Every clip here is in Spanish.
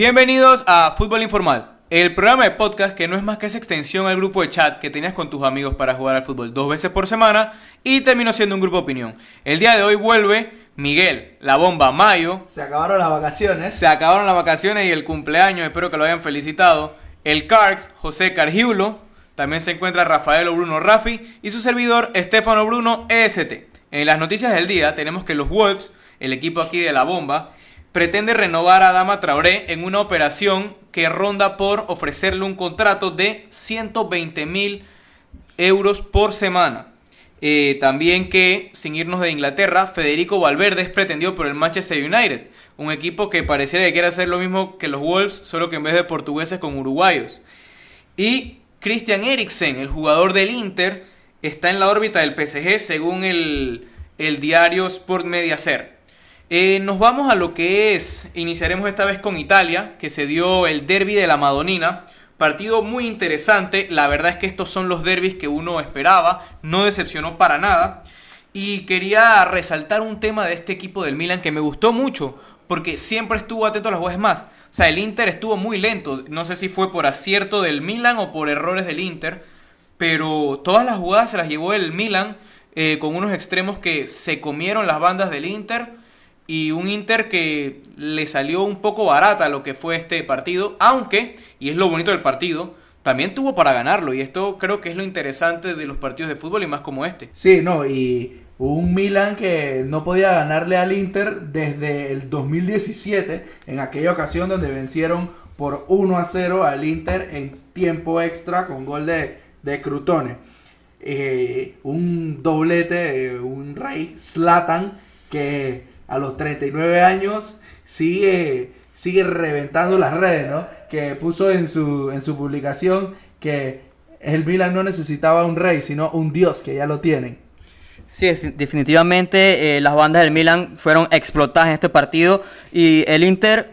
Bienvenidos a Fútbol Informal, el programa de podcast que no es más que esa extensión al grupo de chat que tenías con tus amigos para jugar al fútbol dos veces por semana y terminó siendo un grupo de opinión. El día de hoy vuelve Miguel, la bomba Mayo. Se acabaron las vacaciones. Se acabaron las vacaciones y el cumpleaños, espero que lo hayan felicitado. El Carx, José Cargiulo. También se encuentra Rafael Bruno Rafi y su servidor Estefano Bruno EST. En las noticias del día tenemos que los Wolves, el equipo aquí de la bomba, pretende renovar a Dama Traoré en una operación que ronda por ofrecerle un contrato de 120 mil euros por semana. Eh, también que, sin irnos de Inglaterra, Federico Valverde es pretendido por el Manchester United, un equipo que pareciera que quiere hacer lo mismo que los Wolves, solo que en vez de portugueses con uruguayos. Y Christian Eriksen, el jugador del Inter, está en la órbita del PSG según el, el diario Sport Mediacer. Eh, nos vamos a lo que es, iniciaremos esta vez con Italia, que se dio el derby de la Madonina. Partido muy interesante, la verdad es que estos son los derbis que uno esperaba, no decepcionó para nada. Y quería resaltar un tema de este equipo del Milan que me gustó mucho, porque siempre estuvo atento a las jugadas más. O sea, el Inter estuvo muy lento, no sé si fue por acierto del Milan o por errores del Inter, pero todas las jugadas se las llevó el Milan eh, con unos extremos que se comieron las bandas del Inter y un Inter que le salió un poco barata lo que fue este partido, aunque, y es lo bonito del partido, también tuvo para ganarlo y esto creo que es lo interesante de los partidos de fútbol y más como este. Sí, no, y un Milan que no podía ganarle al Inter desde el 2017, en aquella ocasión donde vencieron por 1 a 0 al Inter en tiempo extra con gol de, de Crutone. Eh, un doblete, un rey, Slatan, que a los 39 años sigue, sigue reventando las redes, ¿no? Que puso en su, en su publicación que el Milan no necesitaba un rey, sino un dios, que ya lo tienen. Sí, definitivamente eh, las bandas del Milan fueron explotadas en este partido y el Inter,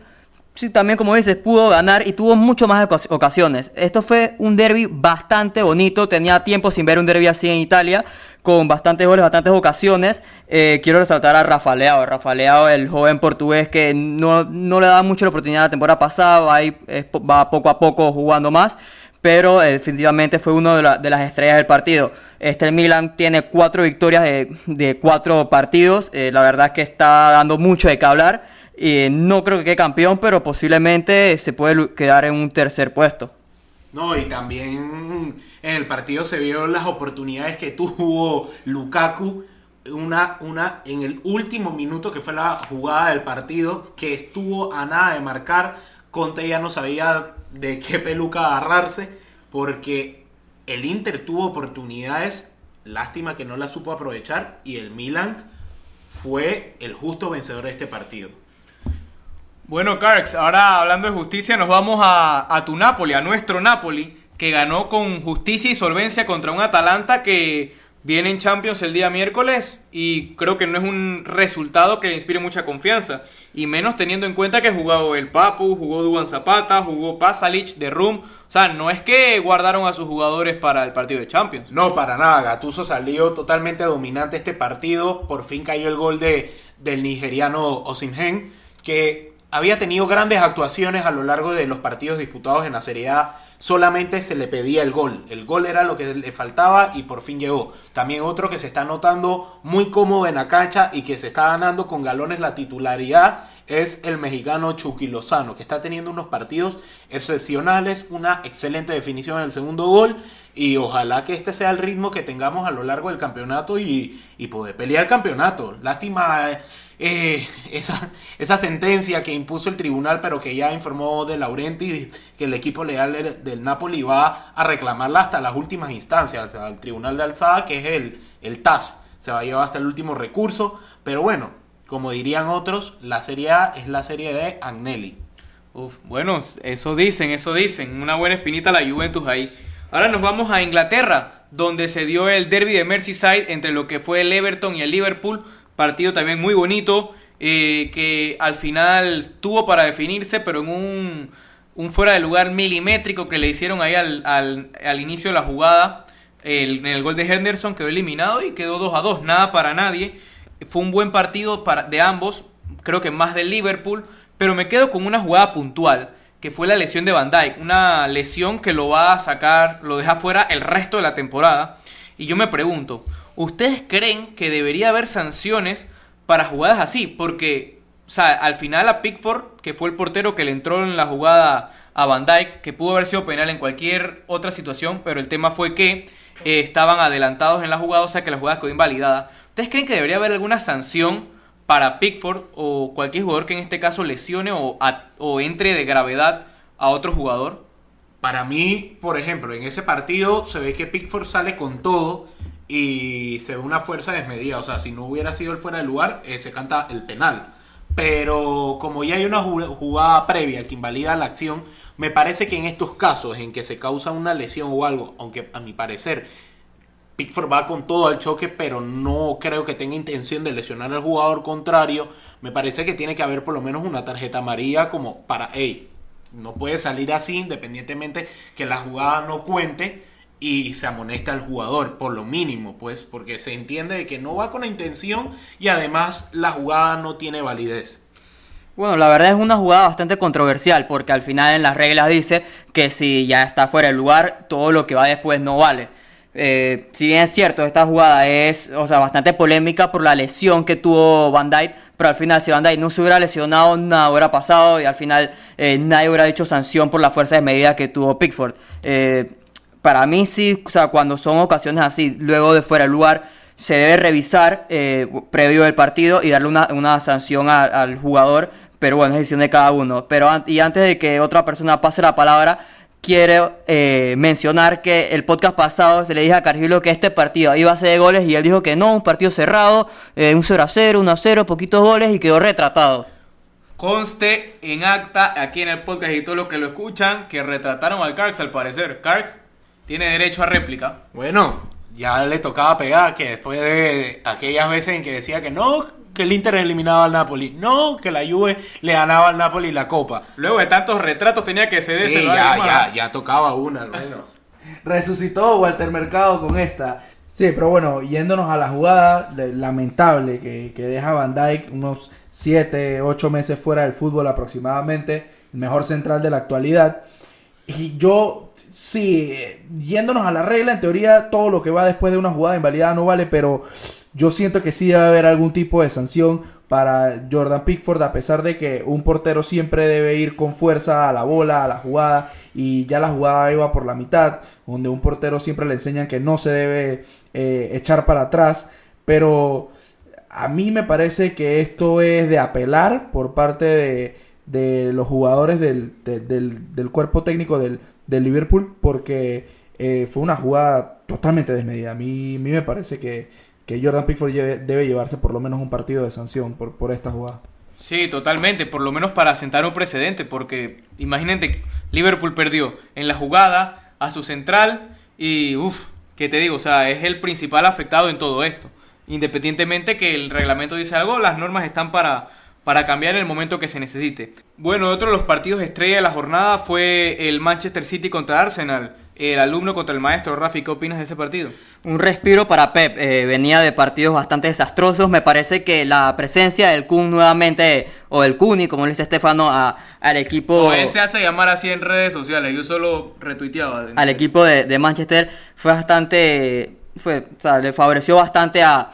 sí, también como dices, pudo ganar y tuvo mucho más ocasiones. Esto fue un derby bastante bonito, tenía tiempo sin ver un derby así en Italia, con bastantes goles, bastantes ocasiones. Eh, quiero resaltar a Rafa Leao. Rafa Leao, el joven portugués que no, le da mucho la oportunidad la temporada pasada, va, va poco a poco jugando más, pero eh, definitivamente fue uno de, las estrellas del partido. Este Milan tiene cuatro victorias de, cuatro partidos, eh, la verdad es que está dando mucho de qué hablar. Y no creo que quede campeón, pero posiblemente se puede quedar en un tercer puesto. No, y también en el partido se vio las oportunidades que tuvo Lukaku. Una, una en el último minuto que fue la jugada del partido, que estuvo a nada de marcar. Conte ya no sabía de qué peluca agarrarse, porque el Inter tuvo oportunidades, lástima que no las supo aprovechar, y el Milan fue el justo vencedor de este partido. Bueno, Carx, ahora hablando de justicia, nos vamos a, a, tu Napoli, a nuestro Napoli, que ganó con justicia y solvencia contra un Atalanta que viene en Champions el día miércoles y creo que no es un resultado que le inspire mucha confianza. Y menos teniendo en cuenta que jugó el Papu, jugó Duban Zapata, jugó Pasalic de Rum. O sea, no es que guardaron a sus jugadores para el partido de Champions. No, para nada. Gatuso salió totalmente dominante este partido. Por fin cayó el gol de, del nigeriano Osimhen, que había tenido grandes actuaciones a lo largo de los partidos disputados en la Serie A. Solamente se le pedía el gol. El gol era lo que le faltaba y por fin llegó. También otro que se está notando muy cómodo en la cancha y que se está ganando con galones la titularidad es el mexicano Chucky Lozano, que está teniendo unos partidos excepcionales, una excelente definición en el segundo gol y ojalá que este sea el ritmo que tengamos a lo largo del campeonato y, y poder pelear el campeonato. Lástima eh, esa, esa sentencia que impuso el tribunal, pero que ya informó de Laurenti que el equipo legal del Napoli va a reclamarla hasta las últimas instancias, al tribunal de alzada, que es el, el TAS. Se va a llevar hasta el último recurso, pero bueno, como dirían otros, la Serie A es la serie de Agnelli. bueno, eso dicen, eso dicen. Una buena espinita la Juventus ahí. Ahora nos vamos a Inglaterra, donde se dio el derby de Merseyside entre lo que fue el Everton y el Liverpool. Partido también muy bonito, eh, que al final tuvo para definirse, pero en un, fuera de lugar milimétrico que le hicieron ahí al, al, inicio de la jugada. El, en el gol de Henderson quedó eliminado y quedó 2 a 2, nada para nadie. Fue un buen partido de ambos, creo que más del Liverpool, pero me quedo con una jugada puntual, que fue la lesión de Van Dyke, una lesión que lo va a sacar, lo deja fuera el resto de la temporada. Y yo me pregunto, ¿ustedes creen que debería haber sanciones para jugadas así? Porque, o sea, al final a Pickford, que fue el portero que le entró en la jugada a Van Dyke, que pudo haber sido penal en cualquier otra situación, pero el tema fue que eh, estaban adelantados en la jugada, o sea que la jugada quedó invalidada. ¿Ustedes creen que debería haber alguna sanción para Pickford o cualquier jugador que en este caso lesione o, o entre de gravedad a otro jugador? Para mí, por ejemplo, en ese partido se ve que Pickford sale con todo y se ve una fuerza desmedida. O sea, si no hubiera sido el fuera de lugar, eh, se canta el penal. Pero como ya hay una jugada previa que invalida la acción, me parece que en estos casos en que se causa una lesión o algo, aunque a mi parecer Pickford va con todo al choque, pero no creo que tenga intención de lesionar al jugador contrario. Me parece que tiene que haber por lo menos una tarjeta amarilla como para, hey, no puede salir así independientemente que la jugada no cuente y se amonesta al jugador por lo mínimo, pues porque se entiende que no va con la intención y además la jugada no tiene validez. Bueno, la verdad es una jugada bastante controversial porque al final en las reglas dice que si ya está fuera del lugar, todo lo que va después no vale. Eh, si bien es cierto, esta jugada es o sea, bastante polémica por la lesión que tuvo Van Dyke, pero al final si Van Dyke no se hubiera lesionado, nada hubiera pasado y al final eh, nadie hubiera dicho sanción por la fuerza de medida que tuvo Pickford. Eh, para mí sí, o sea, cuando son ocasiones así, luego de fuera del lugar, se debe revisar previo del partido y darle una, sanción al jugador, pero bueno, es decisión de cada uno. Pero y antes de que otra persona pase la palabra, quiero eh, mencionar que el podcast pasado se le dije a Cargilo que este partido iba a ser de goles y él dijo que no, un partido cerrado, eh, un 0 a 0, 1 a 0, poquitos goles y quedó retratado. Conste en acta aquí en el podcast y todos los que lo escuchan que retrataron al Carx al parecer. Carx tiene derecho a réplica. Bueno, ya le tocaba pegar que después de aquellas veces en que decía que no, que el Inter eliminaba al Napoli. No, que la Juve le ganaba al Napoli la Copa. Luego de tantos retratos tenía que cederse. Sí, ya, ya, ya tocaba una al menos. Resucitó Walter Mercado con esta. Sí, pero bueno, yéndonos a la jugada lamentable que, que deja Van Dyke unos 7, 8 meses fuera del fútbol aproximadamente, el mejor central de la actualidad. Y yo, sí, yéndonos a la regla, en teoría todo lo que va después de una jugada invalidada no vale, pero yo siento que sí debe haber algún tipo de sanción para Jordan Pickford, a pesar de que un portero siempre debe ir con fuerza a la bola, a la jugada, y ya la jugada iba por la mitad, donde un portero siempre le enseñan que no se debe eh, echar para atrás, pero a mí me parece que esto es de apelar por parte de, los jugadores del, del, cuerpo técnico del, Liverpool, porque eh, fue una jugada totalmente desmedida. A mí, a mí me parece que que Jordan Pickford debe llevarse por lo menos un partido de sanción por, por esta jugada. Sí, totalmente, por lo menos para sentar un precedente, porque imagínate, Liverpool perdió en la jugada a su central y, uff, ¿qué te digo? O sea, es el principal afectado en todo esto. Independientemente que el reglamento dice algo, las normas están para, para cambiar en el momento que se necesite. Bueno, otro de los partidos estrella de la jornada fue el Manchester City contra Arsenal el alumno contra el maestro. Rafi, ¿qué opinas de ese partido? Un respiro para Pep. Eh, venía de partidos bastante desastrosos. Me parece que la presencia del Kun nuevamente, o del Kuni, como le dice Estefano, al equipo. O él se hace llamar así en redes sociales. Yo solo retuiteaba. Al equipo de, Manchester fue bastante. Fue, o sea, le favoreció bastante a,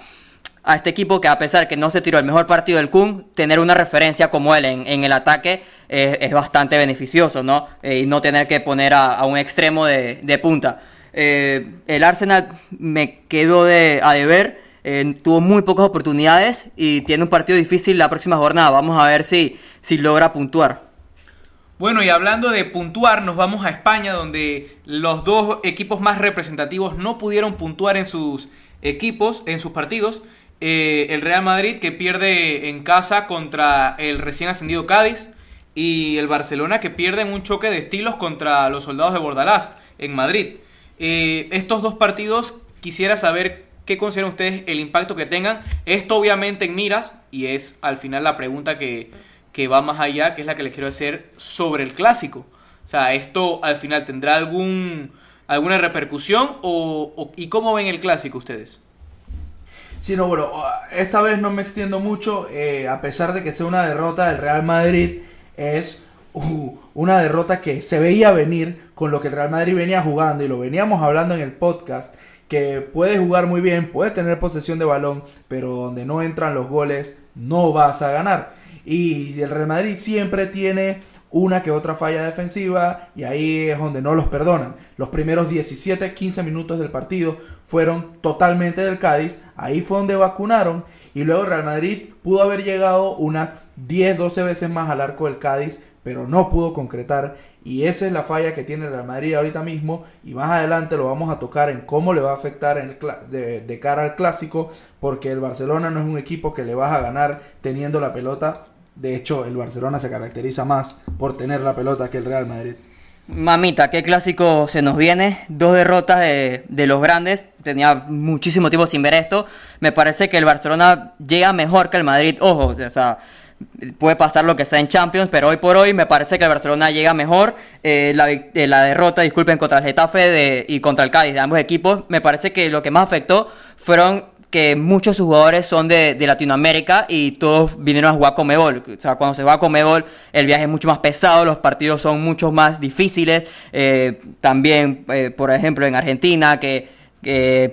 a este equipo que a pesar que no se tiró el mejor partido del Kun, tener una referencia como él en, en el ataque es, bastante beneficioso, ¿no? Eh, y no tener que poner a, un extremo de, de punta. Eh, el Arsenal me quedó de, a deber, eh, tuvo muy pocas oportunidades y tiene un partido difícil la próxima jornada. Vamos a ver si, si logra puntuar. Bueno, y hablando de puntuar, nos vamos a España, donde los dos equipos más representativos no pudieron puntuar en sus equipos, en sus partidos. El Real Madrid que pierde en casa contra el recién ascendido Cádiz y el Barcelona que pierden un choque de estilos contra los soldados de Bordalás en Madrid. Eh, estos dos partidos quisiera saber qué consideran ustedes el impacto que tengan. Esto obviamente en miras y es al final la pregunta que, va más allá, que es la que les quiero hacer sobre el clásico. O sea, esto al final tendrá algún alguna repercusión o, y cómo ven el clásico ustedes. Sí, no, bueno, esta vez no me extiendo mucho, eh, a pesar de que sea una derrota del Real Madrid es uh, una derrota que se veía venir con lo que el Real Madrid venía jugando y lo veníamos hablando en el podcast que puede jugar muy bien, puede tener posesión de balón, pero donde no entran los goles no vas a ganar. Y el Real Madrid siempre tiene una que otra falla defensiva y ahí es donde no los perdonan. Los primeros 17, 15 minutos del partido fueron totalmente del Cádiz, ahí fue donde vacunaron y luego Real Madrid pudo haber llegado unas 10, 12 veces más al arco del Cádiz, pero no pudo concretar y esa es la falla que tiene el Real Madrid ahorita mismo y más adelante lo vamos a tocar en cómo le va a afectar de, de cara al clásico porque el Barcelona no es un equipo que le vas a ganar teniendo la pelota de hecho, el Barcelona se caracteriza más por tener la pelota que el Real Madrid. Mamita, qué clásico se nos viene. Dos derrotas de, los grandes. Tenía muchísimo tiempo sin ver esto. Me parece que el Barcelona llega mejor que el Madrid. Ojo, o sea, puede pasar lo que sea en Champions, pero hoy por hoy me parece que el Barcelona llega mejor. Eh, la, eh, la, derrota, disculpen, contra el Getafe y contra el Cádiz de ambos equipos, me parece que lo que más afectó fueron que muchos jugadores son de, Latinoamérica y todos vinieron a jugar Comebol. O sea, cuando se juega Comebol, el viaje es mucho más pesado, los partidos son mucho más difíciles. Eh, también, eh, por ejemplo, en Argentina, que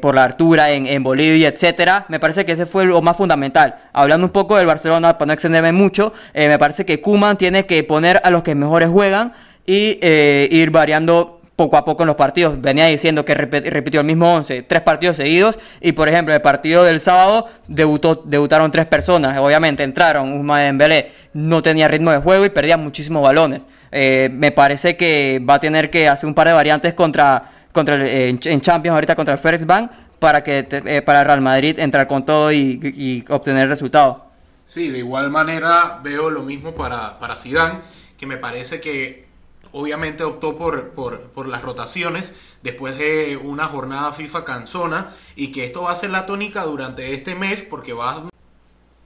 por la altura, en, Bolivia, etcétera. Me parece que ese fue lo más fundamental. Hablando un poco del Barcelona, para no extenderme mucho, eh, me parece que Kuman tiene que poner a los que mejores juegan y ir variando poco a poco en los partidos. Venía diciendo que repitió el mismo 11, tres partidos seguidos. Y por ejemplo, el partido del sábado debutó, debutaron tres personas. Obviamente entraron. Usma Dembélé no tenía ritmo de juego y perdía muchísimos balones. Eh, me parece que va a tener que hacer un par de variantes contra, contra el, en, Champions ahorita contra el First Bank para que eh, para Real Madrid entrar con todo y, y, obtener el resultado. Sí, de igual manera veo lo mismo para, para Zidane, que me parece que obviamente optó por, por, las rotaciones después de una jornada FIFA cansona y que esto va a ser la tónica durante este mes porque va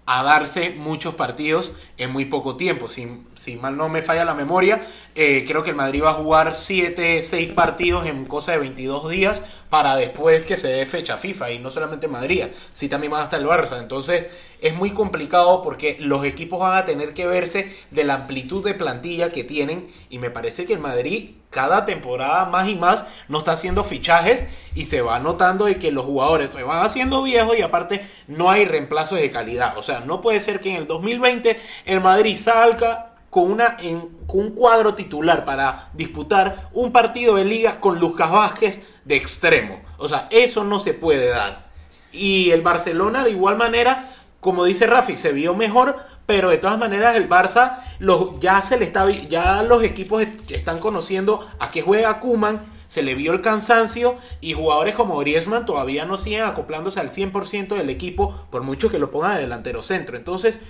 a darse muchos partidos en muy poco tiempo. Si, si mal no me falla la memoria, eh, creo que el Madrid va a jugar 7, 6 partidos en cosa de 22 días para después que se dé fecha FIFA. Y no solamente Madrid, sí también va a estar el Barça. Entonces es muy complicado porque los equipos van a tener que verse de la amplitud de plantilla que tienen. Y me parece que el Madrid cada temporada más y más no está haciendo fichajes y se va notando de que los jugadores se van haciendo viejos y aparte no hay reemplazos de calidad. O sea, no puede ser que en el 2020 el Madrid salga con, una, en, un cuadro titular para disputar un partido de liga con Lucas Vázquez de extremo. O sea, eso no se puede dar. Y el Barcelona de igual manera, como dice Rafi, se vio mejor, pero de todas maneras el Barça los, ya se le está ya los equipos están conociendo a qué juega Kuman, se le vio el cansancio y jugadores como Griezmann todavía no siguen acoplándose al 100% del equipo por mucho que lo pongan de delantero centro. Entonces,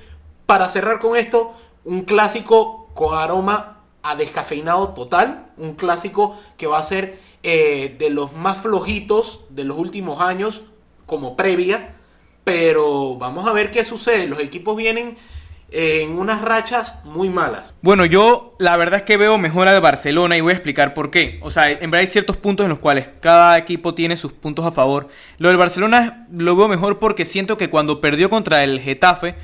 para cerrar con esto, un clásico con aroma a descafeinado total, un clásico que va a ser eh, de los más flojitos de los últimos años como previa, pero vamos a ver qué sucede. Los equipos vienen en unas rachas muy malas. Bueno, yo la verdad es que veo mejor al Barcelona y voy a explicar por qué. O sea, en verdad hay ciertos puntos en los cuales cada equipo tiene sus puntos a favor. Lo del Barcelona lo veo mejor porque siento que cuando perdió contra el Getafe,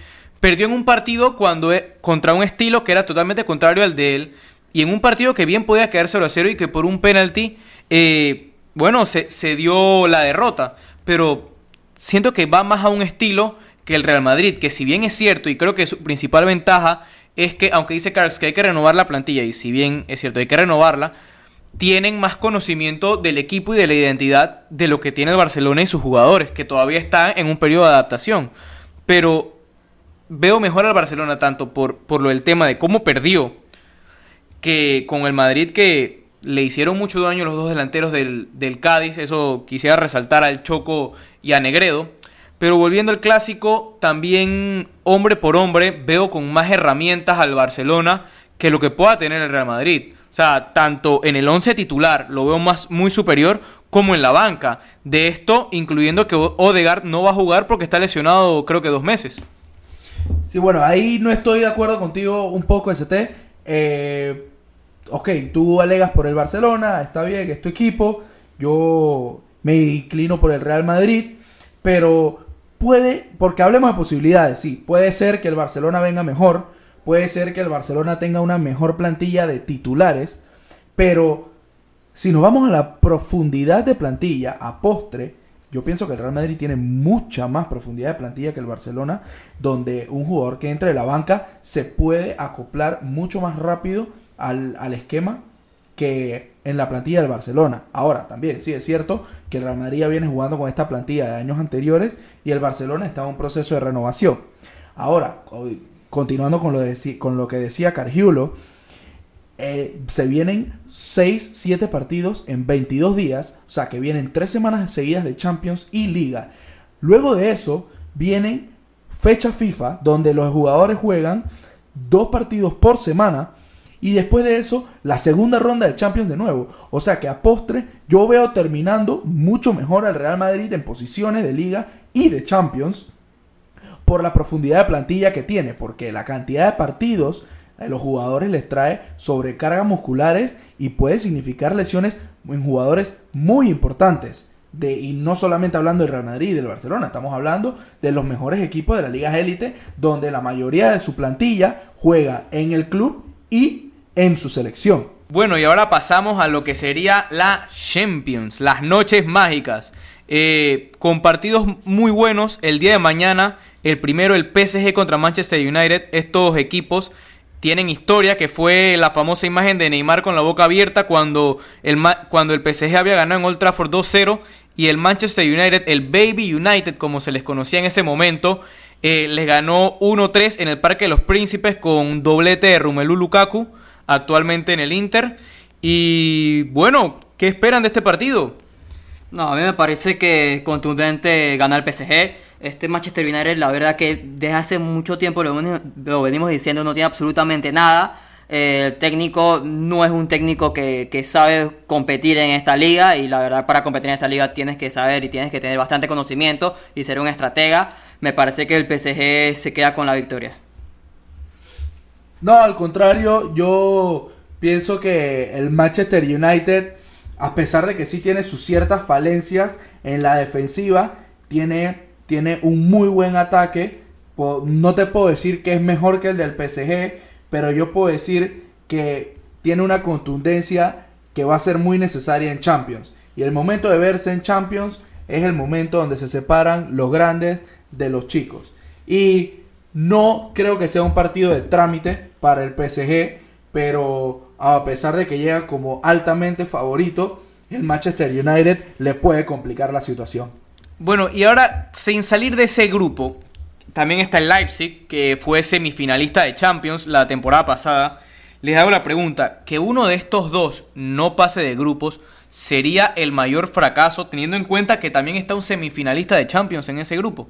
Perdió en un partido cuando e, contra un estilo que era totalmente contrario al de él. Y en un partido que bien podía quedar 0 a 0 y que por un penalti, eh, bueno, se, dio la derrota. Pero siento que va más a un estilo que el Real Madrid, que si bien es cierto y creo que su principal ventaja es que, aunque dice Carlos que hay que renovar la plantilla, y si bien es cierto, hay que renovarla, tienen más conocimiento del equipo y de la identidad de lo que tiene el Barcelona y sus jugadores, que todavía están en un periodo de adaptación. Pero veo mejor al Barcelona tanto por, por lo del tema de cómo perdió que con el Madrid que le hicieron mucho daño los dos delanteros del, Cádiz. Eso quisiera resaltar al Choco y a Negredo. Pero volviendo al clásico, también hombre por hombre veo con más herramientas al Barcelona que lo que pueda tener el Real Madrid. O sea, tanto en el 11 titular lo veo más muy superior como en la banca. De esto, incluyendo que Odegaard no va a jugar porque está lesionado creo que dos meses. Sí, bueno, ahí no estoy de acuerdo contigo un poco, ST. Eh, ok, tú alegas por el Barcelona, está bien, es tu equipo. Yo me inclino por el Real Madrid, pero puede, porque hablemos de posibilidades, sí, puede ser que el Barcelona venga mejor, puede ser que el Barcelona tenga una mejor plantilla de titulares, pero si nos vamos a la profundidad de plantilla, a postre, yo pienso que el Real Madrid tiene mucha más profundidad de plantilla que el Barcelona, donde un jugador que entre de la banca se puede acoplar mucho más rápido al, al esquema que en la plantilla del Barcelona. Ahora, también sí es cierto que el Real Madrid ya viene jugando con esta plantilla de años anteriores y el Barcelona está en un proceso de renovación. Ahora, continuando con lo, de, con lo que decía Cargiulo, eh, se vienen 6, 7 partidos en 22 días, o sea que vienen 3 semanas seguidas de Champions y Liga. Luego de eso vienen fecha FIFA, donde los jugadores juegan dos partidos por semana. Y después de eso, la segunda ronda de Champions de nuevo. O sea que a postre, yo veo terminando mucho mejor al Real Madrid en posiciones de liga y de Champions por la profundidad de plantilla que tiene. Porque la cantidad de partidos a los jugadores les trae sobrecargas musculares y puede significar lesiones en jugadores muy importantes. De, y no solamente hablando del Real Madrid y del Barcelona, estamos hablando de los mejores equipos de la Liga Élite, donde la mayoría de su plantilla juega en el club y en su selección. Bueno, y ahora pasamos a lo que sería la Champions, las noches mágicas. Eh, con partidos muy buenos el día de mañana. El primero, el PSG contra Manchester United. Estos equipos tienen historia, que fue la famosa imagen de Neymar con la boca abierta cuando el, cuando el PSG había ganado en Old Trafford 2-0 y el Manchester United, el Baby United como se les conocía en ese momento, eh, les ganó 1-3 en el Parque de los Príncipes con un doblete de Rumelu Lukaku, actualmente en el Inter. Y bueno, ¿qué esperan de este partido? No, a mí me parece que contundente ganar el PSG este Manchester United, la verdad que desde hace mucho tiempo lo, venimos diciendo, no tiene absolutamente nada. Eh, el técnico no es un técnico que, sabe competir en esta liga y la verdad para competir en esta liga tienes que saber y tienes que tener bastante conocimiento y ser un estratega. Me parece que el PSG se queda con la victoria. No, al contrario, yo pienso que el Manchester United, a pesar de que sí tiene sus ciertas falencias en la defensiva, tiene tiene un muy buen ataque. No te puedo decir que es mejor que el del PSG, pero yo puedo decir que tiene una contundencia que va a ser muy necesaria en Champions. Y el momento de verse en Champions es el momento donde se separan los grandes de los chicos. Y no creo que sea un partido de trámite para el PSG, pero a pesar de que llega como altamente favorito, el Manchester United le puede complicar la situación. Bueno, y ahora, sin salir de ese grupo, también está el Leipzig, que fue semifinalista de Champions la temporada pasada. Les hago la pregunta, que uno de estos dos no pase de grupos sería el mayor fracaso, teniendo en cuenta que también está un semifinalista de Champions en ese grupo.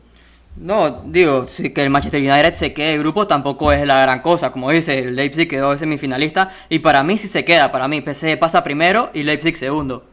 No, digo, que el Manchester United se quede de grupo tampoco es la gran cosa. Como dice, el Leipzig quedó semifinalista y para mí sí se queda. Para mí PSG pasa primero y Leipzig segundo.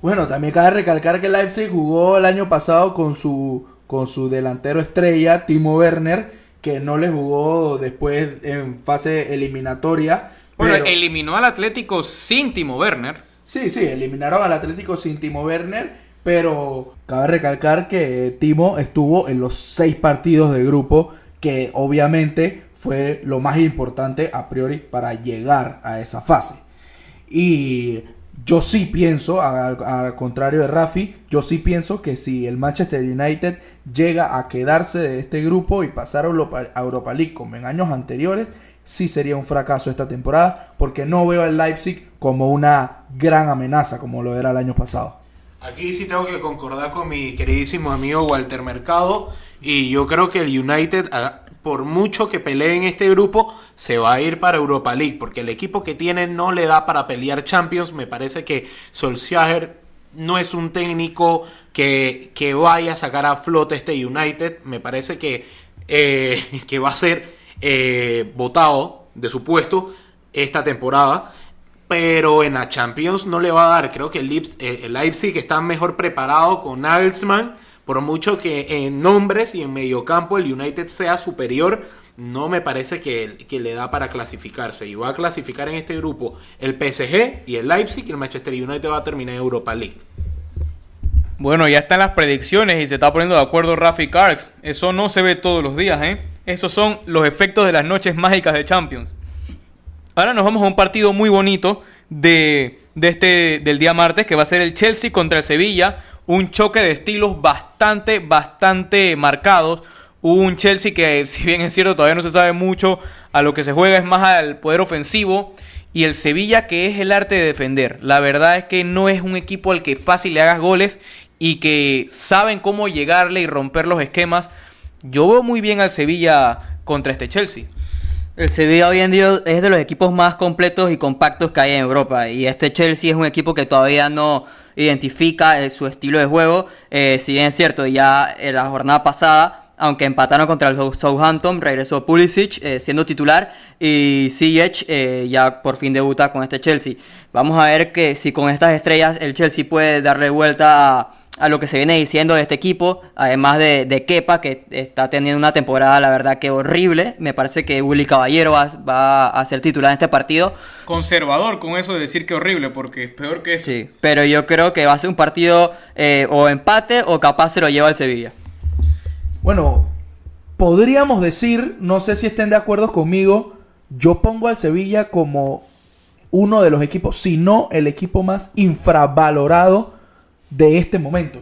Bueno, también cabe recalcar que Leipzig jugó el año pasado con su, con su delantero estrella, Timo Werner, que no le jugó después en fase eliminatoria. Bueno, eliminó al Atlético sin Timo Werner. Sí, sí, eliminaron al Atlético sin Timo Werner, pero cabe recalcar que Timo estuvo en los seis partidos de grupo, que obviamente fue lo más importante a priori para llegar a esa fase. Y yo sí pienso, al contrario de Rafi, yo sí pienso que si el Manchester United llega a quedarse de este grupo y pasar a Europa, League como en años anteriores, sí sería un fracaso esta temporada, porque no veo al Leipzig como una gran amenaza como lo era el año pasado. Aquí sí tengo que concordar con mi queridísimo amigo Walter Mercado y yo creo que el United por mucho que pelee en este grupo, se va a ir para Europa League, porque el equipo que tiene no le da para pelear Champions. Me parece que Solskjaer no es un técnico que, que vaya a sacar a flote este United. Me parece que, eh, que va a ser eh, votado de su puesto esta temporada. Pero en la Champions no le va a dar. Creo que el, eh, Leipzig está mejor preparado con Nagelsmann por mucho que en nombres y en mediocampo el United sea superior, no me parece que, que, le da para clasificarse. Y va a clasificar en este grupo el PSG y el Leipzig y el Manchester United va a terminar en Europa League. Bueno, ya están las predicciones y se está poniendo de acuerdo Rafi Karks. Eso no se ve todos los días, ¿eh? Esos son los efectos de las noches mágicas de Champions. Ahora nos vamos a un partido muy bonito de, de este, del día martes, que va a ser el Chelsea contra el Sevilla. Un choque de estilos bastante, bastante marcados. Un Chelsea que, si bien es cierto, todavía no se sabe mucho a lo que se juega, es más al poder ofensivo. Y el Sevilla que es el arte de defender. La verdad es que no es un equipo al que fácil le hagas goles y que saben cómo llegarle y romper los esquemas. Yo veo muy bien al Sevilla contra este Chelsea. El Sevilla hoy en día es de los equipos más completos y compactos que hay en Europa. Y este Chelsea es un equipo que todavía no identifica eh, su estilo de juego. Eh, si bien es cierto, ya en la jornada pasada aunque empataron contra el Southampton, regresó Pulisic eh, siendo titular y Ziyech eh, ya por fin debuta con este Chelsea. Vamos a ver que si con estas estrellas el Chelsea puede darle vuelta a, a lo que se viene diciendo de este equipo, además de, de, Kepa, que está teniendo una temporada, la verdad, que horrible. Me parece que Willy Caballero va, va, a ser titular en este partido. Conservador con eso de decir que horrible, porque es peor que eso. Sí, pero yo creo que va a ser un partido eh, o empate o capaz se lo lleva el Sevilla. Bueno, podríamos decir, no sé si estén de acuerdo conmigo, yo pongo al Sevilla como uno de los equipos, si no el equipo más infravalorado de este momento.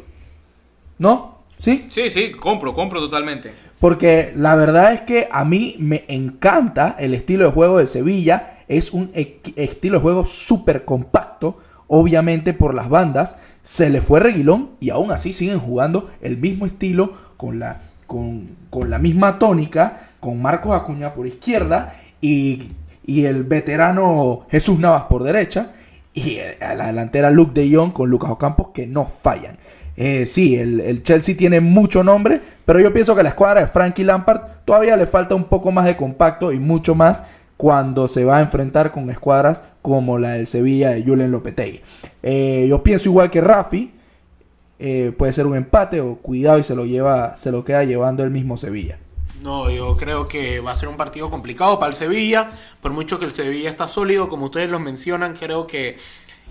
¿No? ¿Sí? Sí, sí, compro, compro totalmente. Porque la verdad es que a mí me encanta el estilo de juego de Sevilla. Es un estilo de juego súper compacto, obviamente por las bandas. Se le fue Reguilón y aún así siguen jugando el mismo estilo con la, con, con la misma tónica, con Marcos Acuña por izquierda y, y el veterano Jesús Navas por derecha. Y a la delantera Luke de Jong con Lucas Ocampos que no fallan. Eh, sí, el, el, Chelsea tiene mucho nombre, pero yo pienso que la escuadra de Frankie Lampard todavía le falta un poco más de compacto y mucho más cuando se va a enfrentar con escuadras como la del Sevilla de Julen Lopetegui. Eh, yo pienso igual que Rafi, eh, puede ser un empate o cuidado y se lo lleva, se lo queda llevando el mismo Sevilla. No, yo creo que va a ser un partido complicado para el Sevilla, por mucho que el Sevilla está sólido, como ustedes lo mencionan, creo que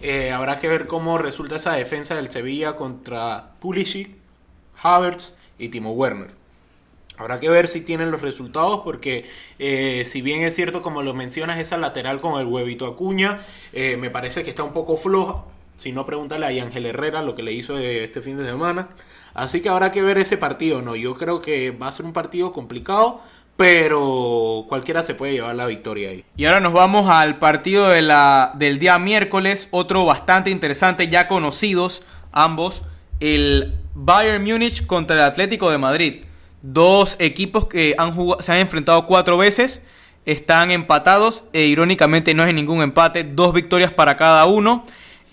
eh, habrá que ver cómo resulta esa defensa del Sevilla contra Pulisic, Havertz y Timo Werner. Habrá que ver si tienen los resultados porque eh, si bien es cierto como lo mencionas esa lateral con el huevito Acuña, eh, me parece que está un poco floja. Si no, pregúntale a Ángel Herrera lo que le hizo este fin de semana. Así que habrá que ver ese partido, ¿no? Yo creo que va a ser un partido complicado, pero cualquiera se puede llevar la victoria ahí. Y ahora nos vamos al partido de la, del día miércoles, otro bastante interesante, ya conocidos ambos, el Bayern Múnich contra el Atlético de Madrid. Dos equipos que han se han enfrentado cuatro veces, están empatados e irónicamente no es ningún empate, dos victorias para cada uno.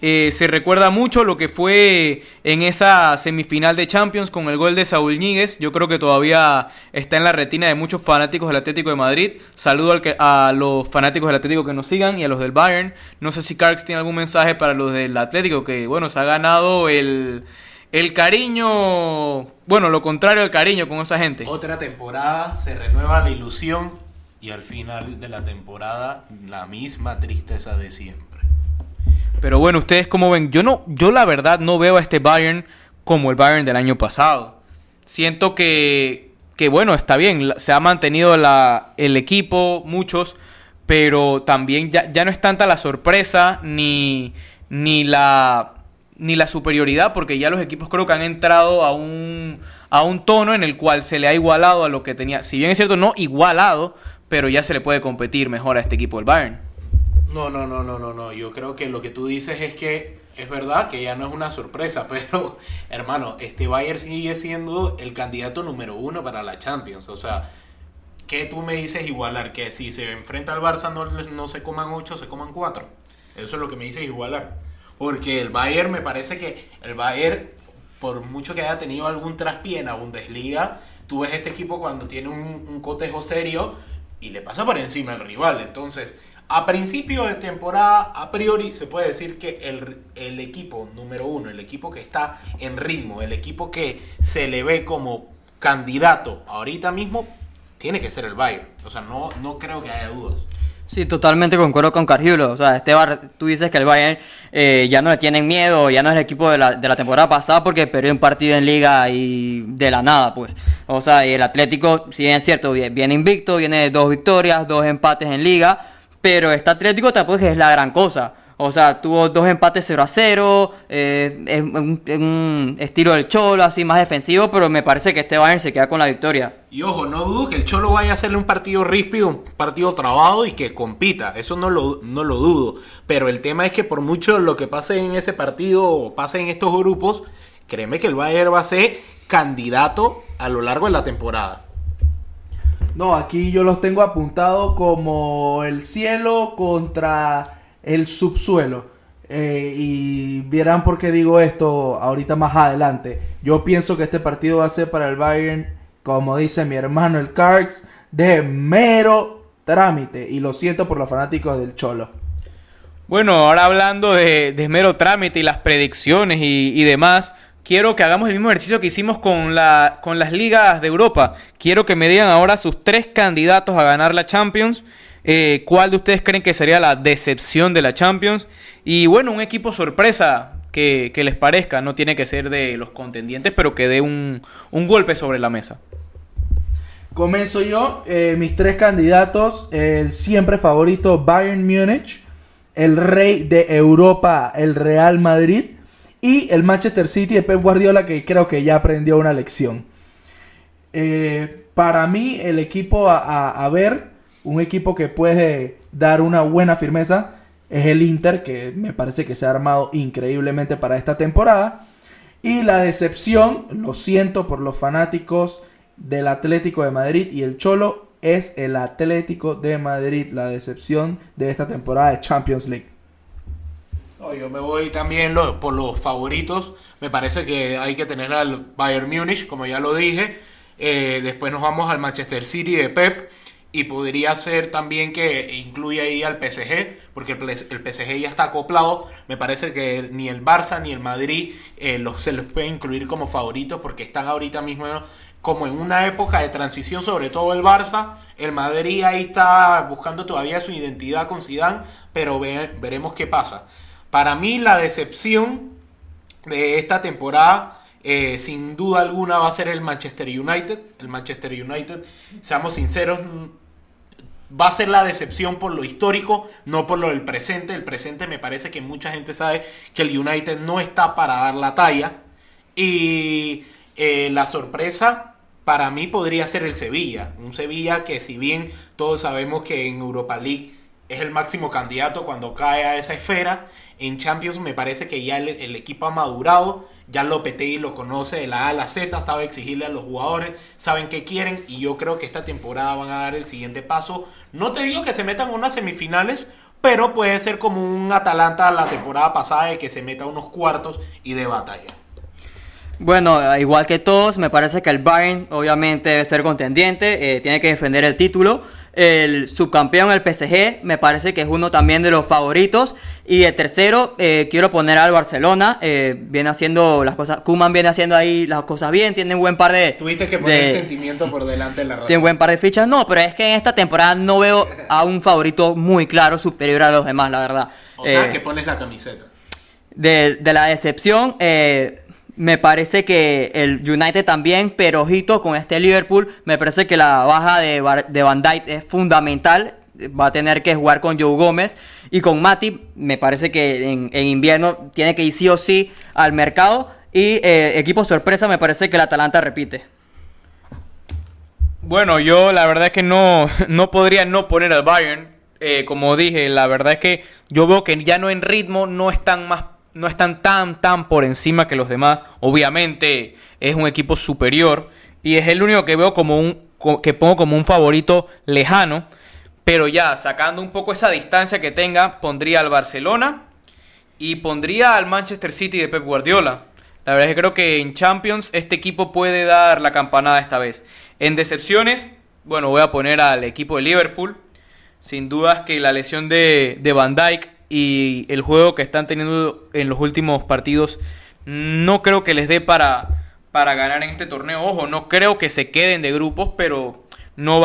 Eh, se recuerda mucho lo que fue en esa semifinal de Champions con el gol de Saúl Ñíguez. Yo creo que todavía está en la retina de muchos fanáticos del Atlético de Madrid. Saludo a los fanáticos del Atlético que nos sigan y a los del Bayern. No sé si Carx tiene algún mensaje para los del Atlético que, bueno, se ha ganado el, el cariño, bueno, lo contrario al cariño con esa gente. Otra temporada, se renueva la ilusión y al final de la temporada la misma tristeza de siempre. Pero bueno, ustedes como ven, yo no, yo la verdad no veo a este Bayern como el Bayern del año pasado. Siento que, que bueno, está bien, se ha mantenido la, el equipo, muchos, pero también ya, ya no es tanta la sorpresa ni, ni, la, ni la superioridad, porque ya los equipos creo que han entrado a un, a un tono en el cual se le ha igualado a lo que tenía. Si bien es cierto, no igualado, pero ya se le puede competir mejor a este equipo del Bayern. No, no, no, no, no, no. Yo creo que lo que tú dices es que es verdad que ya no es una sorpresa, pero hermano, este Bayern sigue siendo el candidato número uno para la Champions. O sea, ¿qué tú me dices igualar? Que si se enfrenta al Barça no, no se coman ocho, se coman cuatro. Eso es lo que me dices igualar. Porque el Bayern me parece que el Bayern, por mucho que haya tenido algún traspié en la Bundesliga, tú ves este equipo cuando tiene un, un cotejo serio y le pasa por encima al rival. Entonces, a principio de temporada, a priori, se puede decir que el, el, equipo número uno, el equipo que está en ritmo, el equipo que se le ve como candidato ahorita mismo, tiene que ser el Bayern. O sea, no, no creo que haya dudas. Sí, totalmente concuerdo con Cargiulo. O sea, este bar, tú dices que el Bayern eh, ya no le tienen miedo, ya no es el equipo de la, de la temporada pasada porque perdió un partido en liga y de la nada, pues. O sea, y el Atlético, si bien es cierto, vie- viene invicto, viene de dos victorias, dos empates en liga, pero este Atlético tampoco es la gran cosa. O sea, tuvo dos empates 0 a 0, eh, un estilo del Cholo, así más defensivo, pero me parece que este Bayern se queda con la victoria. Y ojo, no dudo que el Cholo vaya a hacerle un partido ríspido, un partido trabado y que compita. Eso no lo, no lo dudo. Pero el tema es que por mucho lo que pase en ese partido o pase en estos grupos, créeme que el Bayern va a ser candidato a lo largo de la temporada. No, aquí yo los tengo apuntados como el cielo contra el subsuelo. Eh, y verán por qué digo esto ahorita más adelante. Yo pienso que este partido va a ser para el Bayern, como dice mi hermano el Cards, de mero trámite. Y lo siento por los fanáticos del Cholo. Bueno, ahora hablando de, mero trámite y las predicciones y demás, quiero que hagamos el mismo ejercicio que hicimos con, la, con las ligas de Europa. Quiero que me digan ahora sus tres candidatos a ganar la Champions. Eh, ¿Cuál de ustedes creen que sería la decepción de la Champions? Y bueno, un equipo sorpresa que, les parezca. No tiene que ser de los contendientes, pero que dé un, un golpe sobre la mesa. Comienzo yo, eh, mis tres candidatos, el siempre favorito Bayern Múnich, el rey de Europa, el Real Madrid y el Manchester City de Pep Guardiola que creo que ya aprendió una lección. Eh, para mí el equipo a, a- a ver, un equipo que puede dar una buena firmeza es el Inter que me parece que se ha armado increíblemente para esta temporada. Y la decepción, lo siento por los fanáticos del Atlético de Madrid y el Cholo, es el Atlético de Madrid, la decepción de esta temporada de Champions League. Yo me voy también por los favoritos. Me parece que hay que tener al Bayern Múnich, como ya lo dije. Eh, después nos vamos al Manchester City de Pep. Y podría ser también que incluya ahí al PSG, porque el, el PSG ya está acoplado. Me parece que ni el Barça ni el Madrid eh, los, se los puede incluir como favoritos, porque están ahorita mismo como en una época de transición, sobre todo el Barça. El Madrid ahí está buscando todavía su identidad con Zidane, pero ve- veremos qué pasa. Para mí la decepción de esta temporada, eh, sin duda alguna, va a ser el Manchester United. El Manchester United, seamos sinceros, mm, va a ser la decepción por lo histórico, no por lo del presente. El presente me parece que mucha gente sabe que el United no está para dar la talla. Y eh, la sorpresa para mí podría ser el Sevilla. Un Sevilla que si bien todos sabemos que en Europa League es el máximo candidato cuando cae a esa esfera, en Champions me parece que ya el, equipo ha madurado. Ya Lopetegui lo conoce de la A a la Z, sabe exigirle a los jugadores, saben qué quieren y yo creo que esta temporada van a dar el siguiente paso. No te digo que se metan a unas semifinales, pero puede ser como un Atalanta la temporada pasada de que se meta a unos cuartos y de batalla. Bueno, igual que todos, me parece que el Bayern obviamente debe ser contendiente, eh, tiene que defender el título. El subcampeón, el PSG, me parece que es uno también de los favoritos. Y el tercero, eh, quiero poner al Barcelona, eh, viene haciendo las cosas, Kuman viene haciendo ahí las cosas bien, tiene un buen par de... Tuviste que poner de- el sentimiento por delante de la razón. tiene un buen par de fichas, no, pero es que en esta temporada no veo a un favorito muy claro, superior a los demás, la verdad. O sea, Eh, que pones la camiseta. de, de la decepción, eh, me parece que el United también, pero ojito con este Liverpool, me parece que la baja de, de Van Dijk es fundamental. Va a tener que jugar con Joe Gómez y con Matip. Me parece que en, en invierno tiene que ir sí o sí al mercado. Y eh, equipo sorpresa, me parece que el Atalanta repite. Bueno, yo la verdad es que no, no podría no poner al Bayern. Eh, como dije, la verdad es que yo veo que ya no en ritmo no están más no están tan tan por encima que los demás. Obviamente es un equipo superior y es el único que veo como un que pongo como un favorito lejano, pero ya sacando un poco esa distancia que tenga, pondría al Barcelona y pondría al Manchester City de Pep Guardiola. La verdad es que creo que en Champions este equipo puede dar la campanada esta vez. En decepciones, bueno, voy a poner al equipo de Liverpool. Sin dudas que la lesión de, de Van Dijk y el juego que están teniendo en los últimos partidos no creo que les dé para, para ganar en este torneo. Ojo, no creo que se queden de grupos, pero no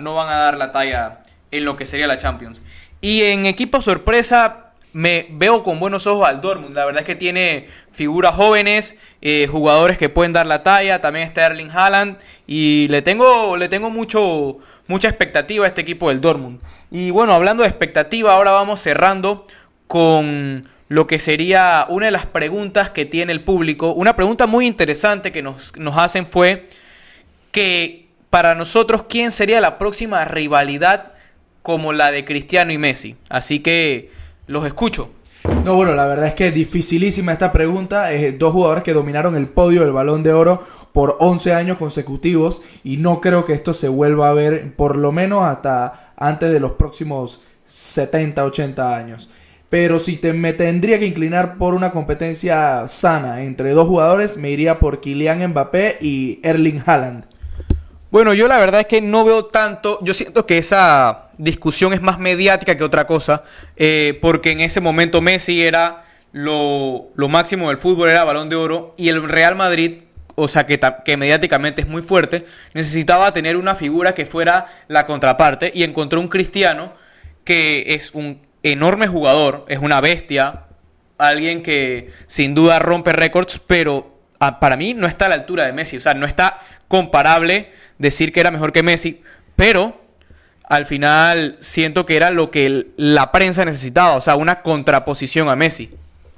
no van a dar la talla en lo que sería la Champions. Y en equipo sorpresa, me veo con buenos ojos al Dortmund. La verdad es que tiene figuras jóvenes, eh, jugadores que pueden dar la talla. También está Erling Haaland. Y le tengo, le tengo mucho, mucha expectativa a este equipo del Dortmund. Y bueno, hablando de expectativa, ahora vamos cerrando con lo que sería una de las preguntas que tiene el público. Una pregunta muy interesante que nos, nos hacen fue que para nosotros, ¿quién sería la próxima rivalidad como la de Cristiano y Messi? Así que los escucho. No, bueno, la verdad es que es dificilísima esta pregunta. Dos jugadores que dominaron el podio del balón de oro por 11 años consecutivos y no creo que esto se vuelva a ver por lo menos hasta antes de los próximos 70, 80 años. Pero si te, me tendría que inclinar por una competencia sana entre dos jugadores, me iría por Kylian Mbappé y Erling Haaland. Bueno, yo la verdad es que no veo tanto, yo siento que esa discusión es más mediática que otra cosa, eh, porque en ese momento Messi era lo, lo, máximo del fútbol, era balón de oro, y el Real Madrid, o sea, que, que mediáticamente es muy fuerte, necesitaba tener una figura que fuera la contraparte, y encontró un cristiano que es un enorme jugador, es una bestia, alguien que sin duda rompe récords, pero ah, para mí no está a la altura de Messi, o sea, no está comparable decir que era mejor que Messi, pero al final siento que era lo que la prensa necesitaba, o sea, una contraposición a Messi.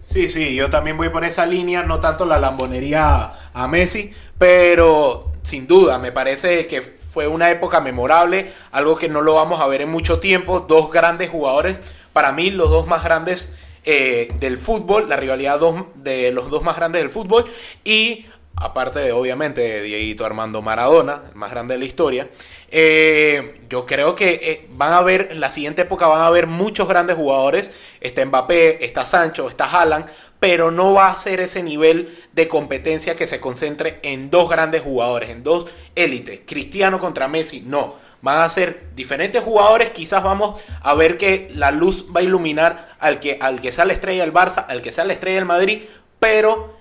Sí, sí, yo también voy por esa línea, no tanto la lambonería a Messi, pero sin duda, me parece que fue una época memorable, algo que no lo vamos a ver en mucho tiempo, dos grandes jugadores para mí los dos más grandes eh, del fútbol, la rivalidad de los dos más grandes del fútbol y aparte de obviamente de Armando Maradona, el más grande de la historia, eh, yo creo que eh, van a haber, en la siguiente época van a haber muchos grandes jugadores, está Mbappé, está Sancho, está Haaland, pero no va a ser ese nivel de competencia que se concentre en dos grandes jugadores, en dos élites, Cristiano contra Messi, no. Van a ser diferentes jugadores. Quizás vamos a ver que la luz va a iluminar al que, al que sea la estrella del Barça, al que sea la estrella del Madrid, pero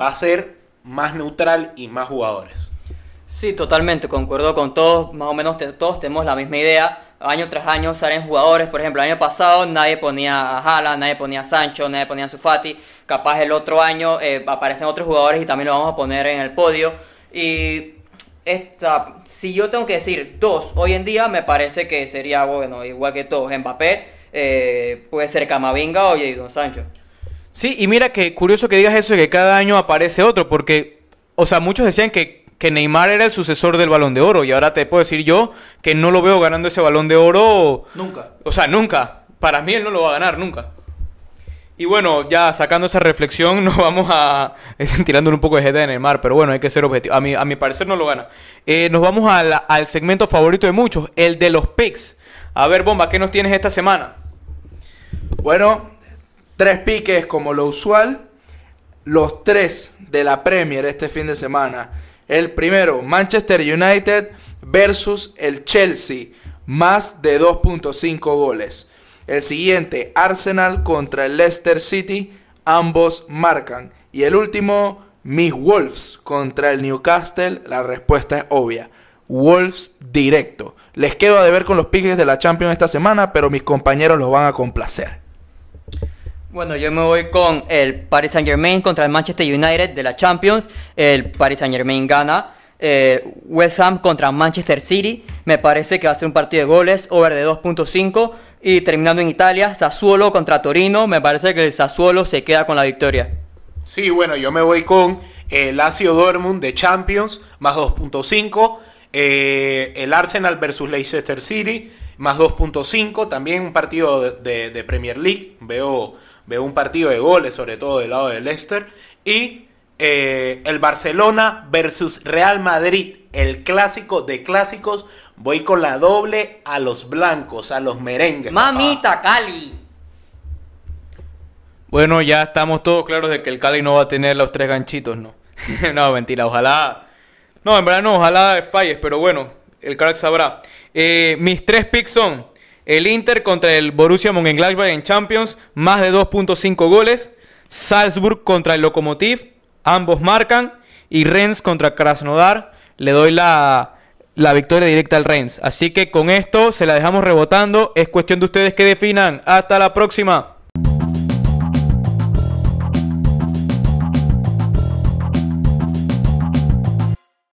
va a ser más neutral y más jugadores. Sí, totalmente, concuerdo con todos, más o menos todos tenemos la misma idea. Año tras año salen jugadores, por ejemplo, el año pasado nadie ponía a Jala, nadie ponía a Sancho, nadie ponía a Sufati. Capaz el otro año eh, aparecen otros jugadores y también lo vamos a poner en el podio. Y esta, si yo tengo que decir dos, hoy en día me parece que sería, bueno, igual que todos, Mbappé, eh, puede ser Camavinga o Jadon Sancho. Sí, y mira que curioso que digas eso de que cada año aparece otro, porque, o sea, muchos decían que, que Neymar era el sucesor del balón de oro, y ahora te puedo decir yo que no lo veo ganando ese balón de oro. Nunca. O sea, nunca. Para mí él no lo va a ganar, nunca. Y bueno, ya sacando esa reflexión, nos vamos a. tirándole un poco de jeta en el mar, pero bueno, hay que ser objetivo. A mi, a mi parecer no lo gana. Eh, nos vamos al segmento favorito de muchos, el de los picks. A ver, Bomba, ¿qué nos tienes esta semana? Bueno, tres piques como lo usual. Los tres de la Premier este fin de semana. El primero, Manchester United versus el Chelsea. Más de 2.5 goles. El siguiente, Arsenal contra el Leicester City, ambos marcan. Y el último, mis Wolves contra el Newcastle, la respuesta es obvia. Wolves directo. Les quedo a deber con los piques de la Champions esta semana, pero mis compañeros los van a complacer. Bueno, yo me voy con el Paris Saint Germain contra el Manchester United de la Champions. El Paris Saint Germain gana. Eh, West Ham contra Manchester City. Me parece que va a ser un partido de goles, over de 2.5. Y terminando en Italia, Sassuolo contra Torino. Me parece que el Sassuolo se queda con la victoria. Sí, bueno, yo me voy con el Lazio Dortmund de Champions, más 2.5. Eh, el Arsenal versus Leicester City, más 2.5. También un partido de, Premier League. Veo, veo un partido de goles, sobre todo del lado de Leicester. Y eh, el Barcelona versus Real Madrid, el clásico de clásicos. Voy con la doble a los blancos, a los merengues. Mamita, Cali. Bueno, ya estamos todos claros de que el Cali no va a tener los tres ganchitos, ¿no? no, mentira, ojalá. No, en verdad no, ojalá falles, pero bueno, el crack sabrá. Eh, mis tres picks son el Inter contra el Borussia Mönchengladbach en Champions, más de 2.5 goles. Salzburg contra el Lokomotiv, Ambos marcan. Y Rennes contra Krasnodar. Le doy la, la victoria directa al Rennes. Así que con esto se la dejamos rebotando. Es cuestión de ustedes que definan. Hasta la próxima.